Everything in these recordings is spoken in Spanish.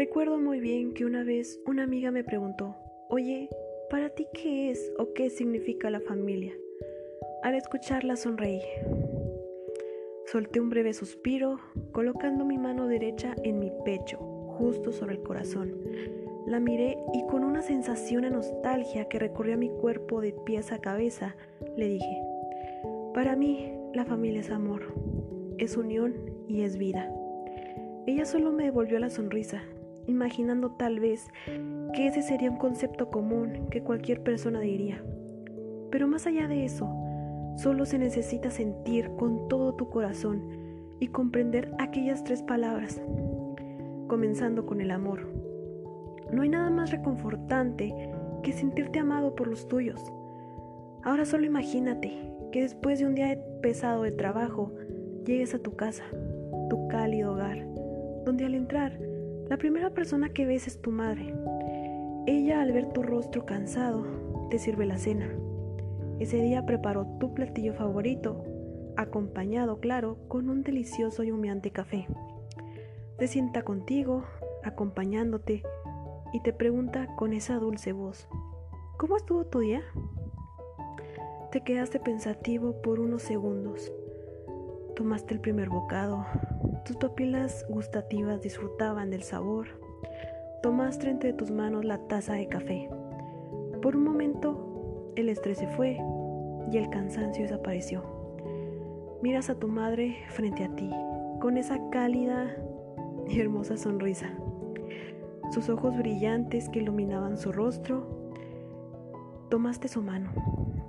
Recuerdo muy bien que una vez una amiga me preguntó, oye, ¿para ti qué es o qué significa la familia? Al escucharla sonreí. Solté un breve suspiro, colocando mi mano derecha en mi pecho, justo sobre el corazón. La miré y con una sensación de nostalgia que recorría mi cuerpo de pies a cabeza, le dije, para mí la familia es amor, es unión y es vida. Ella solo me devolvió la sonrisa, imaginando tal vez que ese sería un concepto común que cualquier persona diría. Pero más allá de eso, solo se necesita sentir con todo tu corazón y comprender aquellas tres palabras, comenzando con el amor. No hay nada más reconfortante que sentirte amado por los tuyos. Ahora solo imagínate que después de un día pesado de trabajo, llegues a tu casa, tu cálido hogar, donde al entrar la primera persona que ves es tu madre. Ella al ver tu rostro cansado te sirve la cena. Ese día preparó tu platillo favorito, acompañado, claro, con un delicioso y humeante café. Te sienta contigo, acompañándote, y te pregunta con esa dulce voz, ¿cómo estuvo tu día? Te quedaste pensativo por unos segundos. Tomaste el primer bocado, tus papilas gustativas disfrutaban del sabor. Tomaste entre tus manos la taza de café. Por un momento, el estrés se fue y el cansancio desapareció. Miras a tu madre frente a ti, con esa cálida y hermosa sonrisa. Sus ojos brillantes que iluminaban su rostro. Tomaste su mano,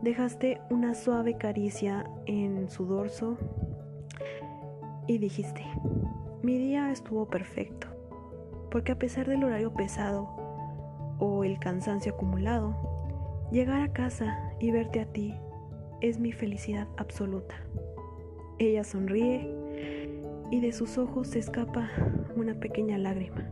dejaste una suave caricia en su dorso y dijiste, mi día estuvo perfecto, porque a pesar del horario pesado o el cansancio acumulado, llegar a casa y verte a ti es mi felicidad absoluta. Ella sonríe y de sus ojos se escapa una pequeña lágrima.